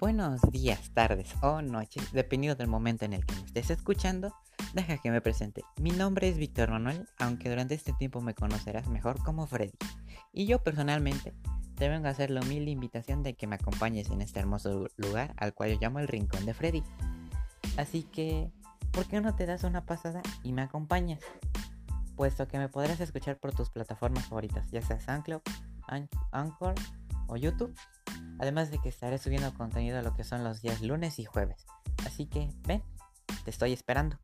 Buenos días, tardes o noches, dependiendo del momento en el que me estés escuchando, deja que me presente. Mi nombre es Víctor Manuel, aunque durante este tiempo me conocerás mejor como Freddy. Y yo personalmente te vengo a hacer la humilde invitación de que me acompañes en este hermoso lugar al cual yo llamo el Rincón de Freddy. Así que, ¿por qué no te das una pasada y me acompañas? Puesto que me podrás escuchar por tus plataformas favoritas, ya sea SoundCloud, Anchor o YouTube. Además de que estaré subiendo contenido a lo que son los días lunes y jueves. Así que ven, te estoy esperando.